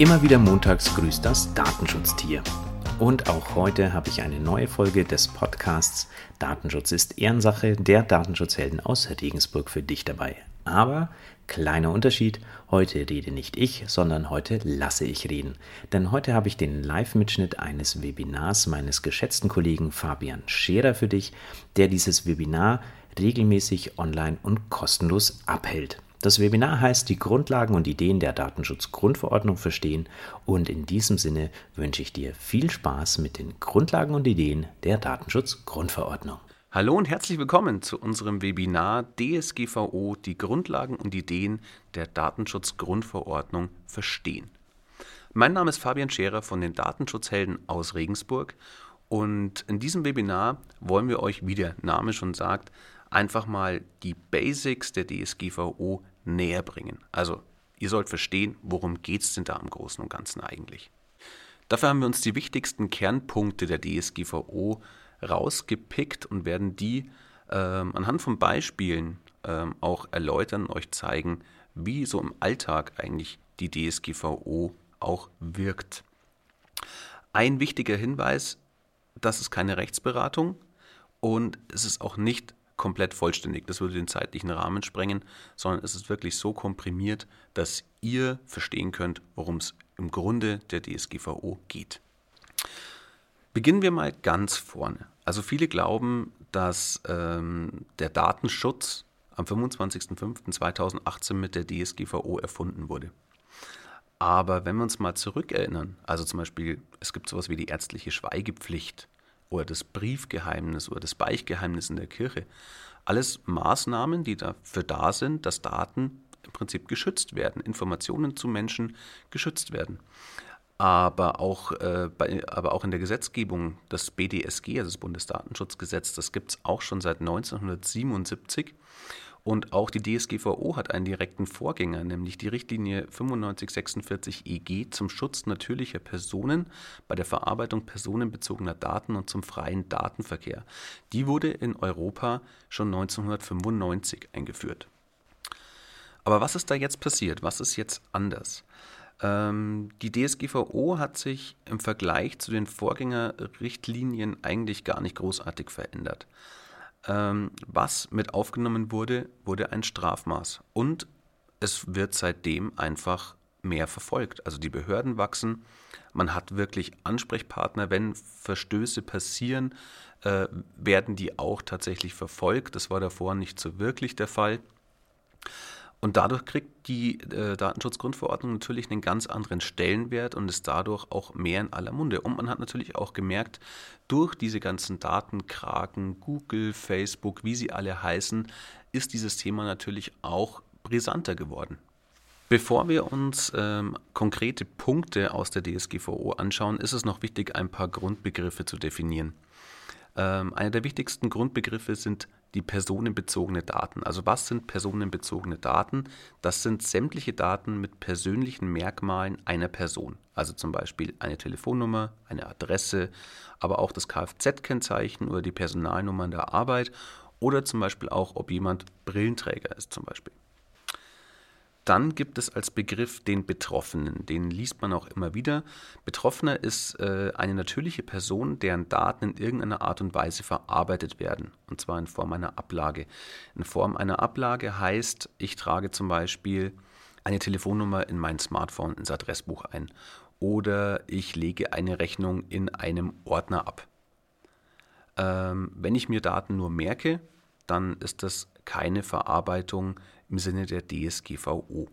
Immer wieder montags grüßt das Datenschutztier. Und auch heute habe ich eine neue Folge des Podcasts Datenschutz ist Ehrensache der Datenschutzhelden aus Regensburg für dich dabei. Aber kleiner Unterschied, heute rede nicht ich, sondern heute lasse ich reden. Denn heute habe ich den Live-Mitschnitt eines Webinars meines geschätzten Kollegen Fabian Scherer für dich, der dieses Webinar regelmäßig online und kostenlos abhält. Das Webinar heißt Die Grundlagen und Ideen der Datenschutzgrundverordnung verstehen und in diesem Sinne wünsche ich dir viel Spaß mit den Grundlagen und Ideen der Datenschutzgrundverordnung. Hallo und herzlich willkommen zu unserem Webinar DSGVO Die Grundlagen und Ideen der Datenschutzgrundverordnung verstehen. Mein Name ist Fabian Scherer von den Datenschutzhelden aus Regensburg und in diesem Webinar wollen wir euch, wie der Name schon sagt, einfach mal die Basics der DSGVO näher bringen. Also ihr sollt verstehen, worum geht es denn da im Großen und Ganzen eigentlich. Dafür haben wir uns die wichtigsten Kernpunkte der DSGVO rausgepickt und werden die ähm, anhand von Beispielen ähm, auch erläutern und euch zeigen, wie so im Alltag eigentlich die DSGVO auch wirkt. Ein wichtiger Hinweis, das ist keine Rechtsberatung und es ist auch nicht komplett vollständig. Das würde den zeitlichen Rahmen sprengen, sondern es ist wirklich so komprimiert, dass ihr verstehen könnt, worum es im Grunde der DSGVO geht. Beginnen wir mal ganz vorne. Also viele glauben, dass ähm, der Datenschutz am 25.05.2018 mit der DSGVO erfunden wurde. Aber wenn wir uns mal zurückerinnern, also zum Beispiel, es gibt sowas wie die ärztliche Schweigepflicht oder das Briefgeheimnis oder das Beichtgeheimnis in der Kirche. Alles Maßnahmen, die dafür da sind, dass Daten im Prinzip geschützt werden, Informationen zu Menschen geschützt werden. Aber auch, äh, bei, aber auch in der Gesetzgebung, das BDSG, also das Bundesdatenschutzgesetz, das gibt es auch schon seit 1977. Und auch die DSGVO hat einen direkten Vorgänger, nämlich die Richtlinie 9546 EG zum Schutz natürlicher Personen bei der Verarbeitung personenbezogener Daten und zum freien Datenverkehr. Die wurde in Europa schon 1995 eingeführt. Aber was ist da jetzt passiert? Was ist jetzt anders? Ähm, die DSGVO hat sich im Vergleich zu den Vorgängerrichtlinien eigentlich gar nicht großartig verändert ähm, was mit aufgenommen wurde, wurde ein Strafmaß. Und es wird seitdem einfach mehr verfolgt. Also die Behörden wachsen, man hat wirklich Ansprechpartner. Wenn Verstöße passieren, äh, werden die auch tatsächlich verfolgt. Das war davor nicht so wirklich der Fall. Und dadurch kriegt die äh, Datenschutzgrundverordnung natürlich einen ganz anderen Stellenwert und ist dadurch auch mehr in aller Munde. Und man hat natürlich auch gemerkt, durch diese ganzen Datenkraken, Google, Facebook, wie sie alle heißen, ist dieses Thema natürlich auch brisanter geworden. Bevor wir uns ähm, konkrete Punkte aus der DSGVO anschauen, ist es noch wichtig, ein paar Grundbegriffe zu definieren. Ähm, einer der wichtigsten Grundbegriffe sind die personenbezogene Daten. Also was sind personenbezogene Daten? Das sind sämtliche Daten mit persönlichen Merkmalen einer Person. Also zum Beispiel eine Telefonnummer, eine Adresse, aber auch das Kfz-Kennzeichen oder die Personalnummer in der Arbeit oder zum Beispiel auch, ob jemand Brillenträger ist zum Beispiel. Dann gibt es als Begriff den Betroffenen. Den liest man auch immer wieder. Betroffener ist äh, eine natürliche Person, deren Daten in irgendeiner Art und Weise verarbeitet werden. Und zwar in Form einer Ablage. In Form einer Ablage heißt, ich trage zum Beispiel eine Telefonnummer in mein Smartphone ins Adressbuch ein. Oder ich lege eine Rechnung in einem Ordner ab. Ähm, wenn ich mir Daten nur merke, dann ist das keine Verarbeitung im Sinne der DSGVO.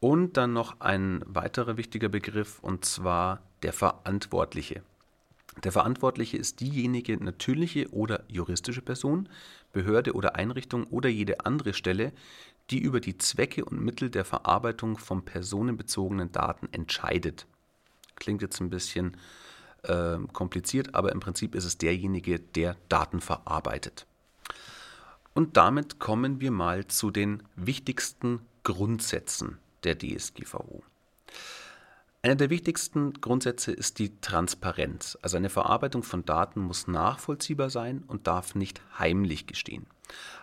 Und dann noch ein weiterer wichtiger Begriff, und zwar der Verantwortliche. Der Verantwortliche ist diejenige natürliche oder juristische Person, Behörde oder Einrichtung oder jede andere Stelle, die über die Zwecke und Mittel der Verarbeitung von personenbezogenen Daten entscheidet. Klingt jetzt ein bisschen äh, kompliziert, aber im Prinzip ist es derjenige, der Daten verarbeitet. Und damit kommen wir mal zu den wichtigsten Grundsätzen der DSGVO. Einer der wichtigsten Grundsätze ist die Transparenz. Also eine Verarbeitung von Daten muss nachvollziehbar sein und darf nicht heimlich gestehen.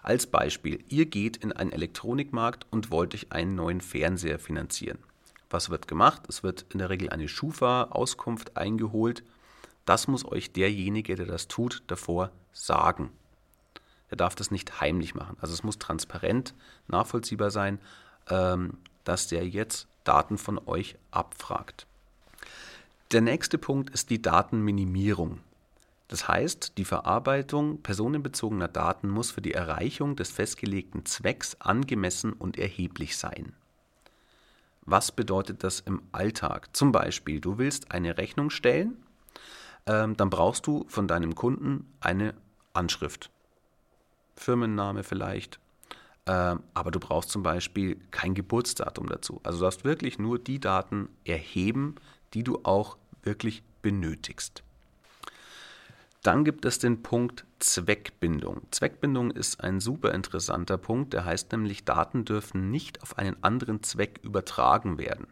Als Beispiel, ihr geht in einen Elektronikmarkt und wollt euch einen neuen Fernseher finanzieren. Was wird gemacht? Es wird in der Regel eine Schufa-Auskunft eingeholt. Das muss euch derjenige, der das tut, davor sagen. Er darf das nicht heimlich machen. Also es muss transparent nachvollziehbar sein, ähm, dass der jetzt Daten von euch abfragt. Der nächste Punkt ist die Datenminimierung. Das heißt, die Verarbeitung personenbezogener Daten muss für die Erreichung des festgelegten Zwecks angemessen und erheblich sein. Was bedeutet das im Alltag? Zum Beispiel, du willst eine Rechnung stellen, ähm, dann brauchst du von deinem Kunden eine Anschrift. Firmenname vielleicht, ähm, aber du brauchst zum Beispiel kein Geburtsdatum dazu. Also du darfst wirklich nur die Daten erheben, die du auch wirklich benötigst. Dann gibt es den Punkt Zweckbindung. Zweckbindung ist ein super interessanter Punkt, der heißt nämlich, Daten dürfen nicht auf einen anderen Zweck übertragen werden.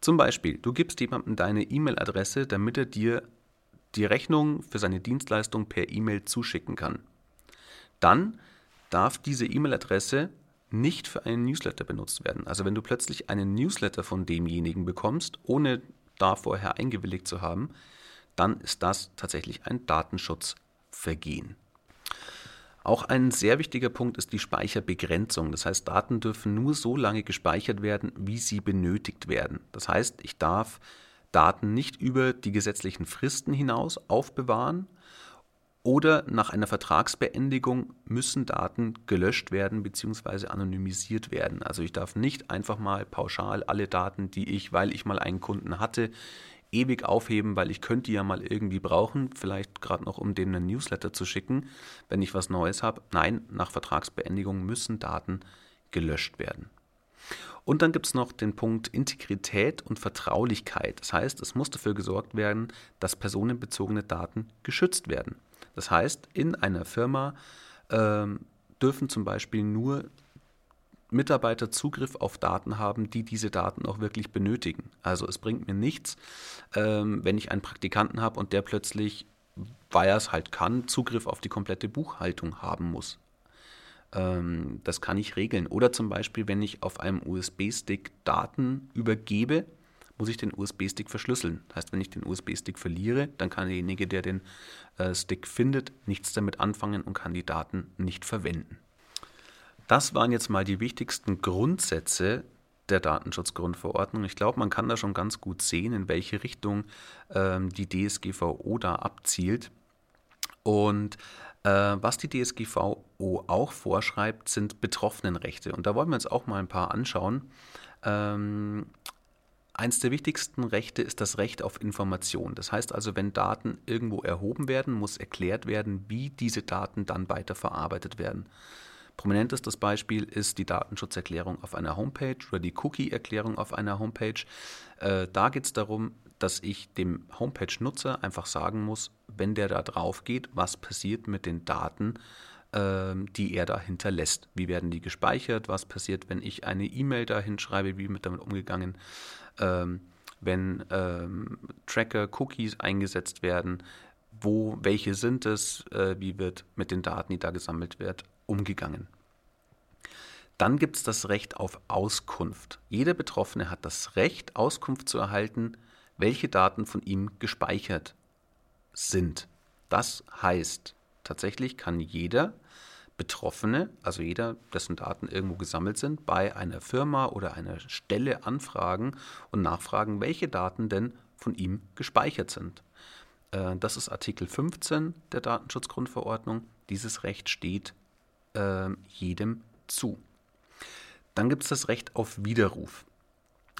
Zum Beispiel, du gibst jemandem deine E-Mail-Adresse, damit er dir die Rechnung für seine Dienstleistung per E-Mail zuschicken kann. Dann darf diese E-Mail-Adresse nicht für einen Newsletter benutzt werden. Also wenn du plötzlich einen Newsletter von demjenigen bekommst, ohne da vorher eingewilligt zu haben, dann ist das tatsächlich ein Datenschutzvergehen. Auch ein sehr wichtiger Punkt ist die Speicherbegrenzung. Das heißt, Daten dürfen nur so lange gespeichert werden, wie sie benötigt werden. Das heißt, ich darf Daten nicht über die gesetzlichen Fristen hinaus aufbewahren oder nach einer Vertragsbeendigung müssen Daten gelöscht werden bzw. anonymisiert werden. Also ich darf nicht einfach mal pauschal alle Daten, die ich, weil ich mal einen Kunden hatte, ewig aufheben, weil ich könnte die ja mal irgendwie brauchen, vielleicht gerade noch, um denen einen Newsletter zu schicken, wenn ich was Neues habe. Nein, nach Vertragsbeendigung müssen Daten gelöscht werden. Und dann gibt es noch den Punkt Integrität und Vertraulichkeit. Das heißt, es muss dafür gesorgt werden, dass personenbezogene Daten geschützt werden. Das heißt, in einer Firma ähm, dürfen zum Beispiel nur Mitarbeiter Zugriff auf Daten haben, die diese Daten auch wirklich benötigen. Also es bringt mir nichts, ähm, wenn ich einen Praktikanten habe und der plötzlich, weil er es halt kann, Zugriff auf die komplette Buchhaltung haben muss. Ähm, das kann ich regeln. Oder zum Beispiel, wenn ich auf einem USB-Stick Daten übergebe, muss ich den USB-Stick verschlüsseln. Das heißt, wenn ich den USB-Stick verliere, dann kann derjenige, der den äh, Stick findet, nichts damit anfangen und kann die Daten nicht verwenden. Das waren jetzt mal die wichtigsten Grundsätze der Datenschutzgrundverordnung. Ich glaube, man kann da schon ganz gut sehen, in welche Richtung ähm, die DSGVO da abzielt. Und äh, was die DSGVO auch vorschreibt, sind Betroffenenrechte. Und da wollen wir uns auch mal ein paar anschauen. Ähm, Eins der wichtigsten Rechte ist das Recht auf Information. Das heißt also, wenn Daten irgendwo erhoben werden, muss erklärt werden, wie diese Daten dann weiterverarbeitet werden. Prominentestes Beispiel ist die Datenschutzerklärung auf einer Homepage oder die Cookie-Erklärung auf einer Homepage. Äh, da geht es darum, dass ich dem Homepage-Nutzer einfach sagen muss, wenn der da drauf geht, was passiert mit den Daten, äh, die er da hinterlässt. Wie werden die gespeichert? Was passiert, wenn ich eine E-Mail da hinschreibe? Wie wird damit umgegangen? Ähm, wenn ähm, Tracker, Cookies eingesetzt werden, wo, welche sind es, äh, wie wird mit den Daten, die da gesammelt werden, umgegangen. Dann gibt es das Recht auf Auskunft. Jeder Betroffene hat das Recht, Auskunft zu erhalten, welche Daten von ihm gespeichert sind. Das heißt, tatsächlich kann jeder Betroffene, also jeder, dessen Daten irgendwo gesammelt sind, bei einer Firma oder einer Stelle anfragen und nachfragen, welche Daten denn von ihm gespeichert sind. Äh, das ist Artikel 15 der Datenschutzgrundverordnung. Dieses Recht steht äh, jedem zu. Dann gibt es das Recht auf Widerruf.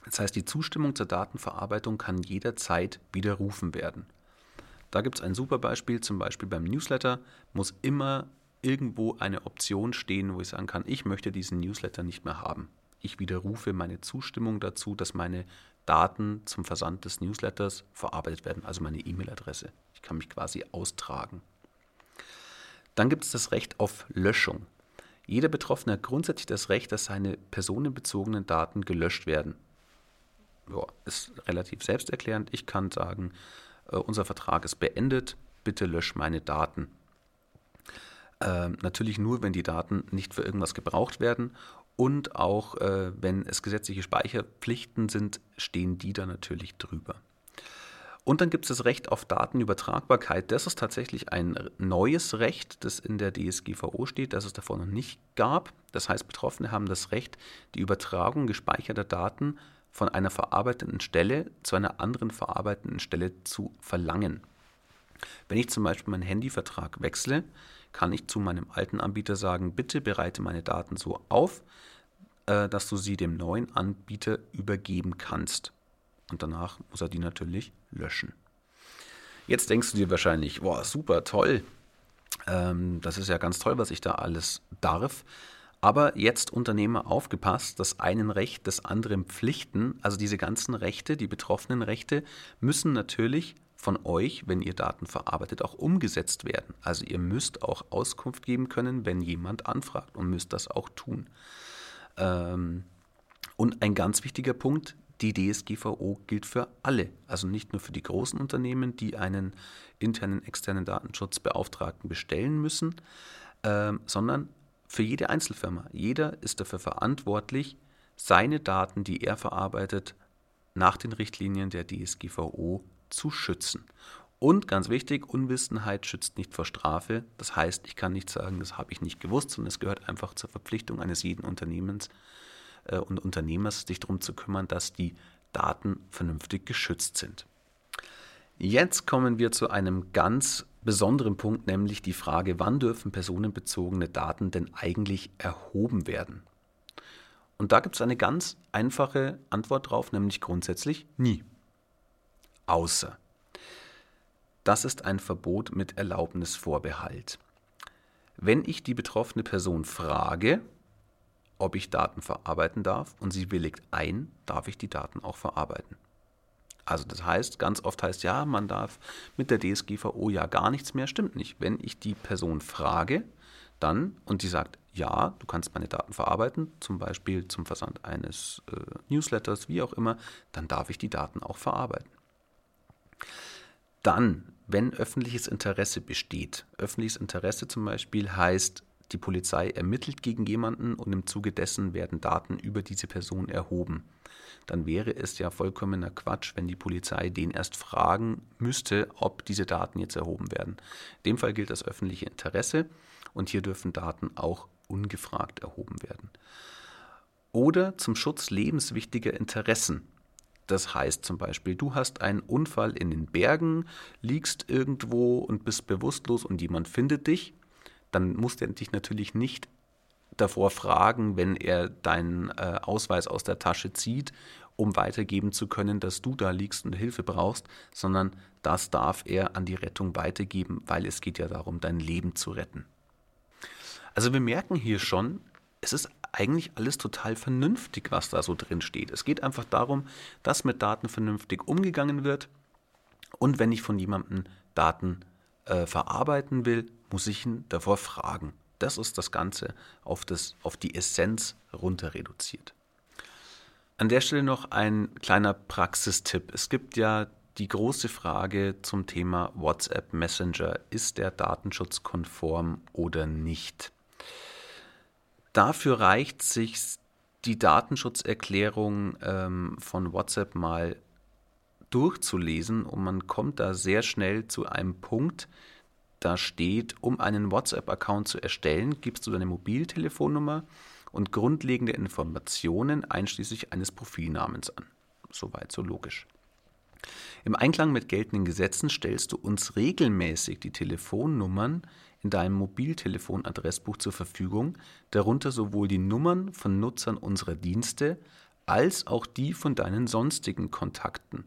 Das heißt, die Zustimmung zur Datenverarbeitung kann jederzeit widerrufen werden. Da gibt es ein super Beispiel, zum Beispiel beim Newsletter muss immer irgendwo eine Option stehen, wo ich sagen kann, ich möchte diesen Newsletter nicht mehr haben. Ich widerrufe meine Zustimmung dazu, dass meine Daten zum Versand des Newsletters verarbeitet werden, also meine E-Mail-Adresse. Ich kann mich quasi austragen. Dann gibt es das Recht auf Löschung. Jeder Betroffene hat grundsätzlich das Recht, dass seine personenbezogenen Daten gelöscht werden. Ja, ist relativ selbsterklärend. Ich kann sagen, äh, unser Vertrag ist beendet, bitte lösch meine Daten. Äh, natürlich nur, wenn die Daten nicht für irgendwas gebraucht werden Und auch äh, wenn es gesetzliche Speicherpflichten sind, stehen die da natürlich drüber. Und dann gibt es das Recht auf Datenübertragbarkeit. Das ist tatsächlich ein neues Recht, das in der DSGVO steht, das es davor noch nicht gab. Das heißt, Betroffene haben das Recht, die Übertragung gespeicherter Daten von einer verarbeitenden Stelle zu einer anderen verarbeitenden Stelle zu verlangen. Wenn ich zum Beispiel meinen Handyvertrag wechsle, kann ich zu meinem alten Anbieter sagen, bitte bereite meine Daten so auf, äh, dass du sie dem neuen Anbieter übergeben kannst. Und danach muss er die natürlich löschen. Jetzt denkst du dir wahrscheinlich, boah, super, toll. Ähm, das ist ja ganz toll, was ich da alles darf. Aber jetzt Unternehmer aufgepasst, das einen Recht, das anderen Pflichten, also diese ganzen Rechte, die betroffenen Rechte, müssen natürlich von euch, wenn ihr Daten verarbeitet, auch umgesetzt werden. Also ihr müsst auch Auskunft geben können, wenn jemand anfragt und müsst das auch tun. Ähm, und ein ganz wichtiger Punkt, die DSGVO gilt für alle, also nicht nur für die großen Unternehmen, die einen internen, externen Datenschutzbeauftragten bestellen müssen, ähm, sondern für jede Einzelfirma. Jeder ist dafür verantwortlich, seine Daten, die er verarbeitet, nach den Richtlinien der DSGVO zu schützen. Und ganz wichtig, Unwissenheit schützt nicht vor Strafe. Das heißt, ich kann nicht sagen, das habe ich nicht gewusst, sondern es gehört einfach zur Verpflichtung eines jeden Unternehmens äh, und Unternehmers, sich darum zu kümmern, dass die Daten vernünftig geschützt sind. Jetzt kommen wir zu einem ganz besonderen Punkt, nämlich die Frage, wann dürfen personenbezogene Daten denn eigentlich erhoben werden? Und da gibt es eine ganz einfache Antwort drauf, nämlich grundsätzlich nie außer. Das ist ein Verbot mit Erlaubnisvorbehalt. Wenn ich die betroffene Person frage, ob ich Daten verarbeiten darf und sie willigt ein, darf ich die Daten auch verarbeiten. Also das heißt, ganz oft heißt ja, man darf mit der DSGVO ja gar nichts mehr, stimmt nicht. Wenn ich die Person frage, dann und die sagt, ja, du kannst meine Daten verarbeiten, zum Beispiel zum Versand eines äh, Newsletters, wie auch immer, dann darf ich die Daten auch verarbeiten. Dann, wenn öffentliches Interesse besteht, öffentliches Interesse zum Beispiel heißt, die Polizei ermittelt gegen jemanden und im Zuge dessen werden Daten über diese Person erhoben. Dann wäre es ja vollkommener Quatsch, wenn die Polizei den erst fragen müsste, ob diese Daten jetzt erhoben werden. In dem Fall gilt das öffentliche Interesse und hier dürfen Daten auch ungefragt erhoben werden. Oder zum Schutz lebenswichtiger Interessen. Das heißt zum Beispiel, du hast einen Unfall in den Bergen, liegst irgendwo und bist bewusstlos und jemand findet dich, dann muss der dich natürlich nicht davor fragen, wenn er deinen äh, Ausweis aus der Tasche zieht, um weitergeben zu können, dass du da liegst und Hilfe brauchst, sondern das darf er an die Rettung weitergeben, weil es geht ja darum, dein Leben zu retten. Also wir merken hier schon, es ist eigentlich alles total vernünftig, was da so drin steht. Es geht einfach darum, dass mit Daten vernünftig umgegangen wird. Und wenn ich von jemandem Daten äh, verarbeiten will, muss ich ihn davor fragen. Das ist das Ganze auf, das, auf die Essenz runter reduziert. An der Stelle noch ein kleiner Praxistipp. Es gibt ja die große Frage zum Thema WhatsApp Messenger. Ist der datenschutzkonform oder nicht? Dafür reicht sich die Datenschutzerklärung ähm, von WhatsApp mal durchzulesen und man kommt da sehr schnell zu einem Punkt, da steht, um einen WhatsApp-Account zu erstellen, gibst du deine Mobiltelefonnummer und grundlegende Informationen einschließlich eines Profilnamens an. Soweit so logisch. Im Einklang mit geltenden Gesetzen stellst du uns regelmäßig die Telefonnummern in deinem Mobiltelefon-Adressbuch zur Verfügung, darunter sowohl die Nummern von Nutzern unserer Dienste als auch die von deinen sonstigen Kontakten.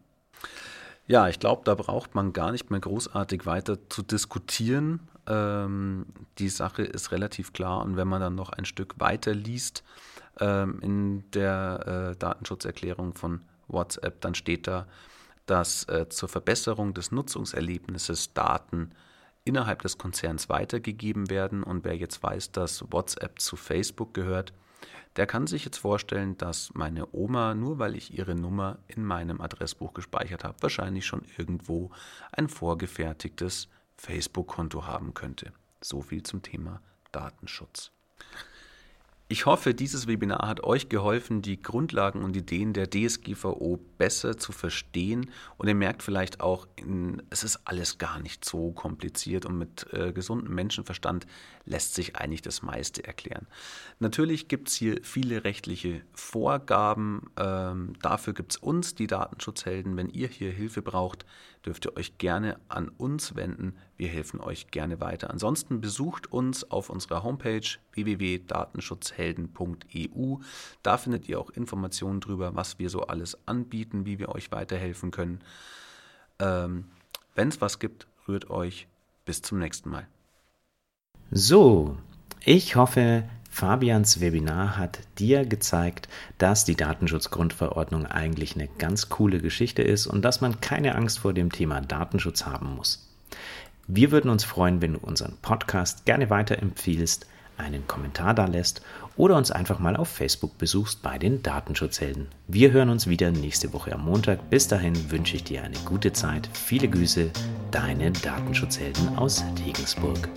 Ja, ich glaube, da braucht man gar nicht mehr großartig weiter zu diskutieren. Ähm, die Sache ist relativ klar und wenn man dann noch ein Stück weiter liest ähm, in der äh, Datenschutzerklärung von WhatsApp, dann steht da, dass äh, zur Verbesserung des Nutzungserlebnisses Daten innerhalb des Konzerns weitergegeben werden. Und wer jetzt weiß, dass WhatsApp zu Facebook gehört, der kann sich jetzt vorstellen, dass meine Oma, nur weil ich ihre Nummer in meinem Adressbuch gespeichert habe, wahrscheinlich schon irgendwo ein vorgefertigtes Facebook-Konto haben könnte. So viel zum Thema Datenschutz. Ich hoffe, dieses Webinar hat euch geholfen, die Grundlagen und Ideen der DSGVO besser zu verstehen. Und ihr merkt vielleicht auch, es ist alles gar nicht so kompliziert und mit äh, gesundem Menschenverstand lässt sich eigentlich das meiste erklären. Natürlich gibt es hier viele rechtliche Vorgaben. Ähm, dafür gibt es uns, die Datenschutzhelden. Wenn ihr hier Hilfe braucht, dürft ihr euch gerne an uns wenden. Wir helfen euch gerne weiter. Ansonsten besucht uns auf unserer Homepage www.datenschutzhelden.eu. Da findet ihr auch Informationen darüber, was wir so alles anbieten, wie wir euch weiterhelfen können. Ähm, Wenn es was gibt, rührt euch. Bis zum nächsten Mal. So, ich hoffe, Fabians Webinar hat dir gezeigt, dass die Datenschutzgrundverordnung eigentlich eine ganz coole Geschichte ist und dass man keine Angst vor dem Thema Datenschutz haben muss. Wir würden uns freuen, wenn du unseren Podcast gerne weiterempfiehlst, einen Kommentar da lässt oder uns einfach mal auf Facebook besuchst bei den Datenschutzhelden. Wir hören uns wieder nächste Woche am Montag. Bis dahin wünsche ich dir eine gute Zeit. Viele Grüße, deine Datenschutzhelden aus Regensburg.